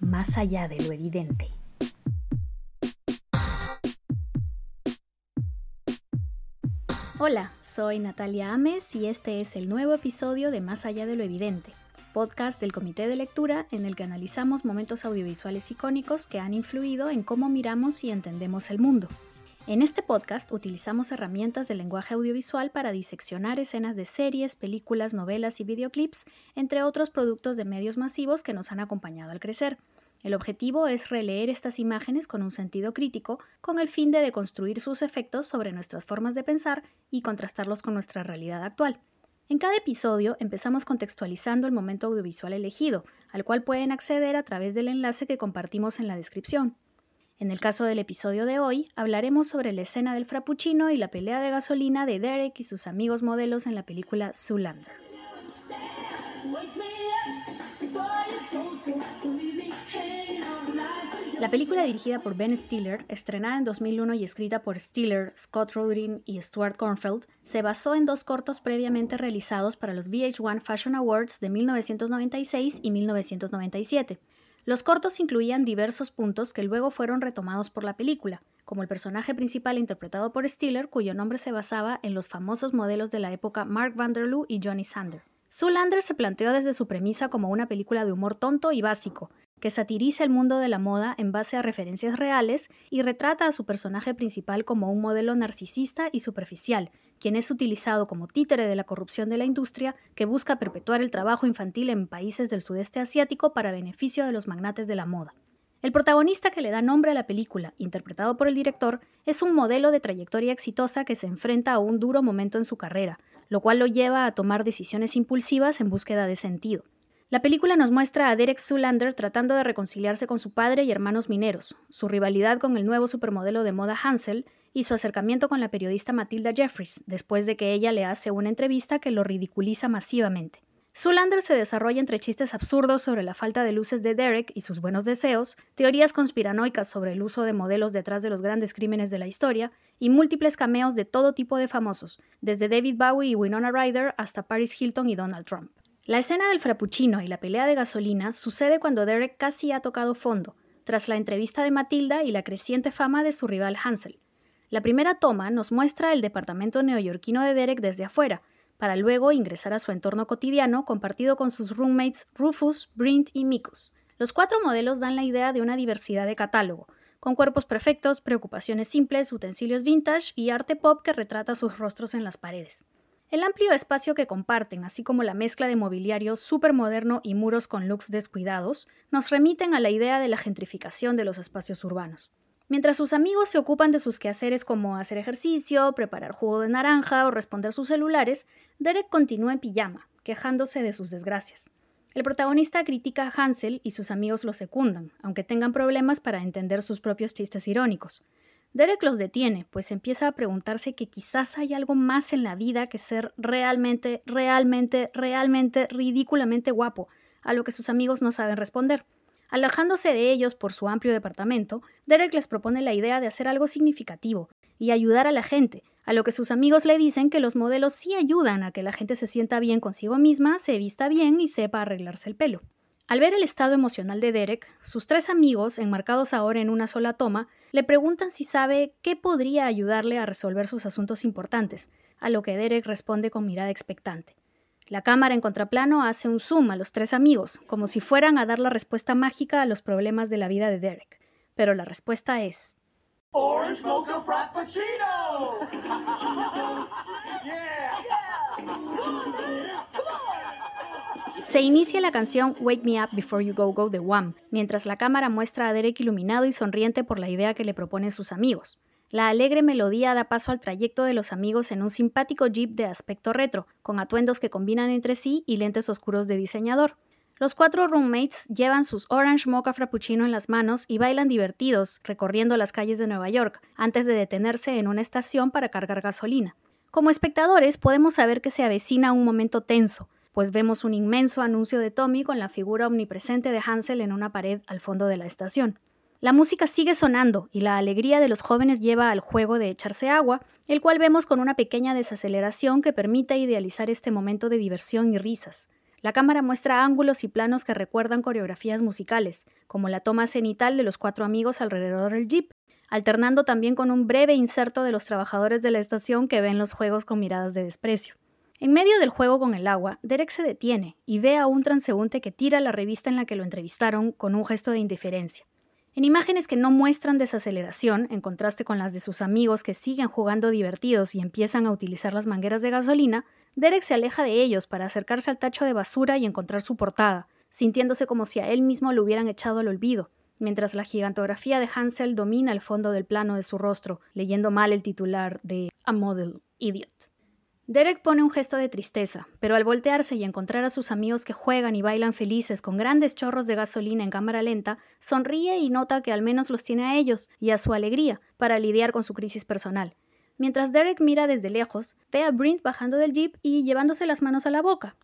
más allá de lo evidente. Hola, soy Natalia Ames y este es el nuevo episodio de Más allá de lo evidente, podcast del Comité de Lectura en el que analizamos momentos audiovisuales icónicos que han influido en cómo miramos y entendemos el mundo. En este podcast utilizamos herramientas del lenguaje audiovisual para diseccionar escenas de series, películas, novelas y videoclips, entre otros productos de medios masivos que nos han acompañado al crecer. El objetivo es releer estas imágenes con un sentido crítico, con el fin de deconstruir sus efectos sobre nuestras formas de pensar y contrastarlos con nuestra realidad actual. En cada episodio empezamos contextualizando el momento audiovisual elegido, al cual pueden acceder a través del enlace que compartimos en la descripción. En el caso del episodio de hoy, hablaremos sobre la escena del frappuccino y la pelea de gasolina de Derek y sus amigos modelos en la película Zoolander. La película dirigida por Ben Stiller, estrenada en 2001 y escrita por Stiller, Scott Rudin y Stuart Kornfeld, se basó en dos cortos previamente realizados para los VH1 Fashion Awards de 1996 y 1997. Los cortos incluían diversos puntos que luego fueron retomados por la película, como el personaje principal interpretado por Stiller, cuyo nombre se basaba en los famosos modelos de la época Mark Vanderloo y Johnny Sander. Zoolander se planteó desde su premisa como una película de humor tonto y básico, que satiriza el mundo de la moda en base a referencias reales y retrata a su personaje principal como un modelo narcisista y superficial, quien es utilizado como títere de la corrupción de la industria que busca perpetuar el trabajo infantil en países del sudeste asiático para beneficio de los magnates de la moda. El protagonista que le da nombre a la película, interpretado por el director, es un modelo de trayectoria exitosa que se enfrenta a un duro momento en su carrera, lo cual lo lleva a tomar decisiones impulsivas en búsqueda de sentido. La película nos muestra a Derek Zoolander tratando de reconciliarse con su padre y hermanos mineros, su rivalidad con el nuevo supermodelo de moda Hansel y su acercamiento con la periodista Matilda Jeffries, después de que ella le hace una entrevista que lo ridiculiza masivamente. Zoolander se desarrolla entre chistes absurdos sobre la falta de luces de Derek y sus buenos deseos, teorías conspiranoicas sobre el uso de modelos detrás de los grandes crímenes de la historia y múltiples cameos de todo tipo de famosos, desde David Bowie y Winona Ryder hasta Paris Hilton y Donald Trump. La escena del frappuccino y la pelea de gasolina sucede cuando Derek casi ha tocado fondo, tras la entrevista de Matilda y la creciente fama de su rival Hansel. La primera toma nos muestra el departamento neoyorquino de Derek desde afuera, para luego ingresar a su entorno cotidiano compartido con sus roommates Rufus, Brint y Mikus. Los cuatro modelos dan la idea de una diversidad de catálogo, con cuerpos perfectos, preocupaciones simples, utensilios vintage y arte pop que retrata sus rostros en las paredes. El amplio espacio que comparten, así como la mezcla de mobiliario moderno y muros con looks descuidados, nos remiten a la idea de la gentrificación de los espacios urbanos. Mientras sus amigos se ocupan de sus quehaceres como hacer ejercicio, preparar jugo de naranja o responder sus celulares, Derek continúa en pijama, quejándose de sus desgracias. El protagonista critica a Hansel y sus amigos lo secundan, aunque tengan problemas para entender sus propios chistes irónicos. Derek los detiene, pues empieza a preguntarse que quizás hay algo más en la vida que ser realmente, realmente, realmente, ridículamente guapo, a lo que sus amigos no saben responder. Alejándose de ellos por su amplio departamento, Derek les propone la idea de hacer algo significativo y ayudar a la gente, a lo que sus amigos le dicen que los modelos sí ayudan a que la gente se sienta bien consigo misma, se vista bien y sepa arreglarse el pelo. Al ver el estado emocional de Derek, sus tres amigos, enmarcados ahora en una sola toma, le preguntan si sabe qué podría ayudarle a resolver sus asuntos importantes, a lo que Derek responde con mirada expectante. La cámara en contraplano hace un zoom a los tres amigos, como si fueran a dar la respuesta mágica a los problemas de la vida de Derek. Pero la respuesta es... Orange Mocha Frappuccino! Se inicia la canción Wake Me Up Before You Go Go de Wham, mientras la cámara muestra a Derek iluminado y sonriente por la idea que le proponen sus amigos. La alegre melodía da paso al trayecto de los amigos en un simpático jeep de aspecto retro, con atuendos que combinan entre sí y lentes oscuros de diseñador. Los cuatro roommates llevan sus Orange Mocha Frappuccino en las manos y bailan divertidos recorriendo las calles de Nueva York, antes de detenerse en una estación para cargar gasolina. Como espectadores podemos saber que se avecina un momento tenso, pues vemos un inmenso anuncio de Tommy con la figura omnipresente de Hansel en una pared al fondo de la estación. La música sigue sonando y la alegría de los jóvenes lleva al juego de echarse agua, el cual vemos con una pequeña desaceleración que permite idealizar este momento de diversión y risas. La cámara muestra ángulos y planos que recuerdan coreografías musicales, como la toma cenital de los cuatro amigos alrededor del jeep, alternando también con un breve inserto de los trabajadores de la estación que ven los juegos con miradas de desprecio. En medio del juego con el agua, Derek se detiene y ve a un transeúnte que tira la revista en la que lo entrevistaron con un gesto de indiferencia. En imágenes que no muestran desaceleración, en contraste con las de sus amigos que siguen jugando divertidos y empiezan a utilizar las mangueras de gasolina, Derek se aleja de ellos para acercarse al tacho de basura y encontrar su portada, sintiéndose como si a él mismo lo hubieran echado al olvido, mientras la gigantografía de Hansel domina el fondo del plano de su rostro, leyendo mal el titular de A Model Idiot. Derek pone un gesto de tristeza, pero al voltearse y encontrar a sus amigos que juegan y bailan felices con grandes chorros de gasolina en cámara lenta, sonríe y nota que al menos los tiene a ellos y a su alegría para lidiar con su crisis personal. Mientras Derek mira desde lejos, ve a Brint bajando del jeep y llevándose las manos a la boca.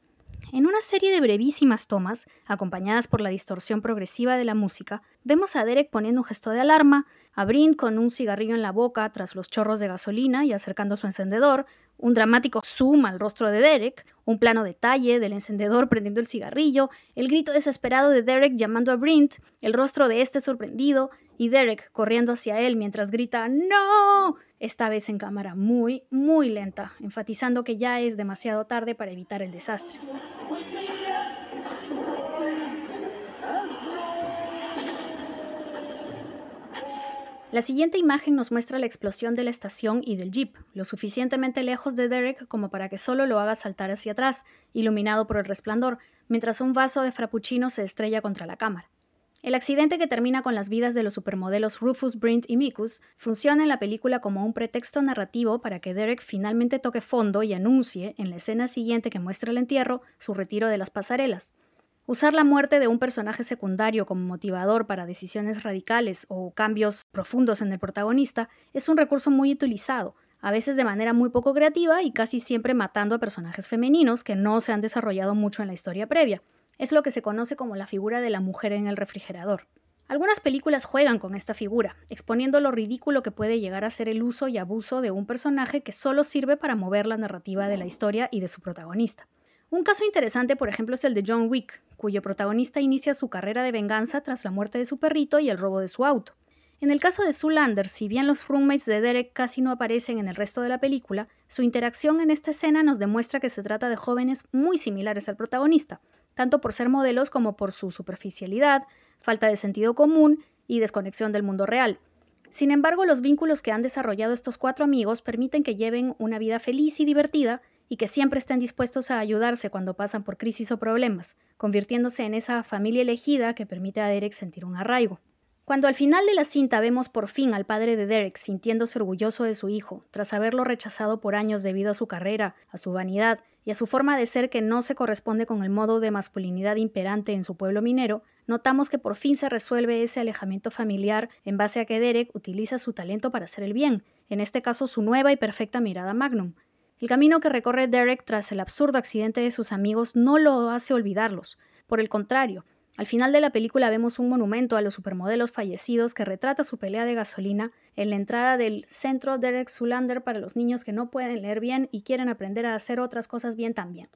En una serie de brevísimas tomas, acompañadas por la distorsión progresiva de la música, vemos a Derek poniendo un gesto de alarma, a Brint con un cigarrillo en la boca tras los chorros de gasolina y acercando su encendedor, un dramático zoom al rostro de Derek, un plano detalle del encendedor prendiendo el cigarrillo, el grito desesperado de Derek llamando a Brint, el rostro de este sorprendido y Derek corriendo hacia él mientras grita ¡No! esta vez en cámara muy, muy lenta, enfatizando que ya es demasiado tarde para evitar el desastre. La siguiente imagen nos muestra la explosión de la estación y del jeep, lo suficientemente lejos de Derek como para que solo lo haga saltar hacia atrás, iluminado por el resplandor, mientras un vaso de frappuccino se estrella contra la cámara. El accidente que termina con las vidas de los supermodelos Rufus, Brint y Mikus funciona en la película como un pretexto narrativo para que Derek finalmente toque fondo y anuncie, en la escena siguiente que muestra el entierro, su retiro de las pasarelas. Usar la muerte de un personaje secundario como motivador para decisiones radicales o cambios profundos en el protagonista es un recurso muy utilizado, a veces de manera muy poco creativa y casi siempre matando a personajes femeninos que no se han desarrollado mucho en la historia previa. Es lo que se conoce como la figura de la mujer en el refrigerador. Algunas películas juegan con esta figura, exponiendo lo ridículo que puede llegar a ser el uso y abuso de un personaje que solo sirve para mover la narrativa de la historia y de su protagonista. Un caso interesante, por ejemplo, es el de John Wick, cuyo protagonista inicia su carrera de venganza tras la muerte de su perrito y el robo de su auto. En el caso de Zoolander, si bien los roommates de Derek casi no aparecen en el resto de la película, su interacción en esta escena nos demuestra que se trata de jóvenes muy similares al protagonista, tanto por ser modelos como por su superficialidad, falta de sentido común y desconexión del mundo real. Sin embargo, los vínculos que han desarrollado estos cuatro amigos permiten que lleven una vida feliz y divertida y que siempre estén dispuestos a ayudarse cuando pasan por crisis o problemas, convirtiéndose en esa familia elegida que permite a Derek sentir un arraigo. Cuando al final de la cinta vemos por fin al padre de Derek sintiéndose orgulloso de su hijo, tras haberlo rechazado por años debido a su carrera, a su vanidad y a su forma de ser que no se corresponde con el modo de masculinidad imperante en su pueblo minero, notamos que por fin se resuelve ese alejamiento familiar en base a que Derek utiliza su talento para hacer el bien, en este caso su nueva y perfecta mirada magnum, el camino que recorre Derek tras el absurdo accidente de sus amigos no lo hace olvidarlos. Por el contrario, al final de la película vemos un monumento a los supermodelos fallecidos que retrata su pelea de gasolina en la entrada del centro Derek Zulander para los niños que no pueden leer bien y quieren aprender a hacer otras cosas bien también.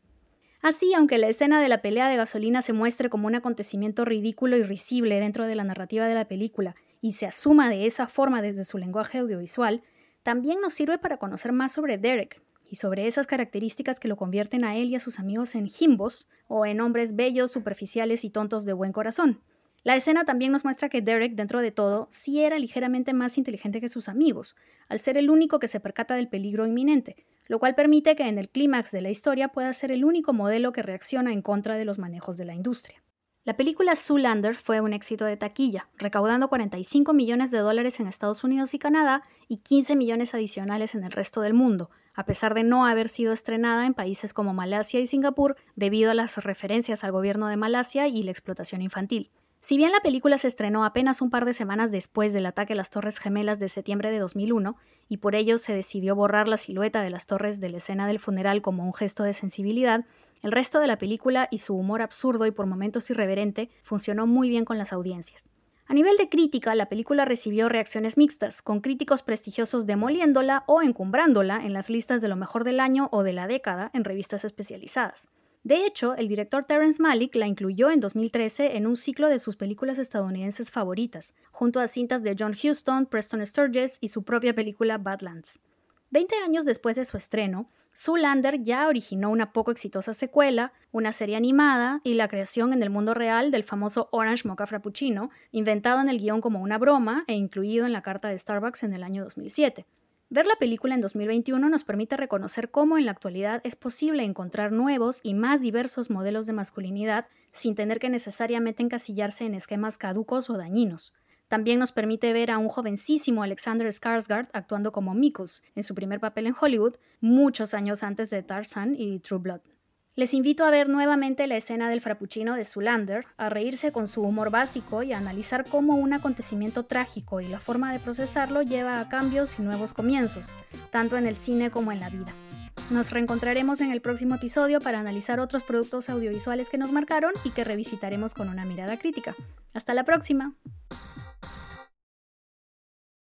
Así, aunque la escena de la pelea de gasolina se muestre como un acontecimiento ridículo y risible dentro de la narrativa de la película y se asuma de esa forma desde su lenguaje audiovisual, también nos sirve para conocer más sobre Derek, y sobre esas características que lo convierten a él y a sus amigos en jimbos o en hombres bellos, superficiales y tontos de buen corazón. La escena también nos muestra que Derek, dentro de todo, sí era ligeramente más inteligente que sus amigos, al ser el único que se percata del peligro inminente, lo cual permite que en el clímax de la historia pueda ser el único modelo que reacciona en contra de los manejos de la industria. La película Zoolander fue un éxito de taquilla, recaudando 45 millones de dólares en Estados Unidos y Canadá y 15 millones adicionales en el resto del mundo, a pesar de no haber sido estrenada en países como Malasia y Singapur debido a las referencias al gobierno de Malasia y la explotación infantil. Si bien la película se estrenó apenas un par de semanas después del ataque a las Torres Gemelas de septiembre de 2001, y por ello se decidió borrar la silueta de las torres de la escena del funeral como un gesto de sensibilidad, el resto de la película y su humor absurdo y por momentos irreverente funcionó muy bien con las audiencias. A nivel de crítica, la película recibió reacciones mixtas, con críticos prestigiosos demoliéndola o encumbrándola en las listas de lo mejor del año o de la década en revistas especializadas. De hecho, el director Terrence Malick la incluyó en 2013 en un ciclo de sus películas estadounidenses favoritas, junto a cintas de John Huston, Preston Sturges y su propia película Badlands. Veinte años después de su estreno, Zoolander ya originó una poco exitosa secuela, una serie animada y la creación en el mundo real del famoso Orange Mocha Frappuccino, inventado en el guion como una broma e incluido en la carta de Starbucks en el año 2007. Ver la película en 2021 nos permite reconocer cómo en la actualidad es posible encontrar nuevos y más diversos modelos de masculinidad sin tener que necesariamente encasillarse en esquemas caducos o dañinos. También nos permite ver a un jovencísimo Alexander Skarsgård actuando como Mikus en su primer papel en Hollywood, muchos años antes de Tarzan y True Blood. Les invito a ver nuevamente la escena del frappuccino de Zulander, a reírse con su humor básico y a analizar cómo un acontecimiento trágico y la forma de procesarlo lleva a cambios y nuevos comienzos, tanto en el cine como en la vida. Nos reencontraremos en el próximo episodio para analizar otros productos audiovisuales que nos marcaron y que revisitaremos con una mirada crítica. Hasta la próxima.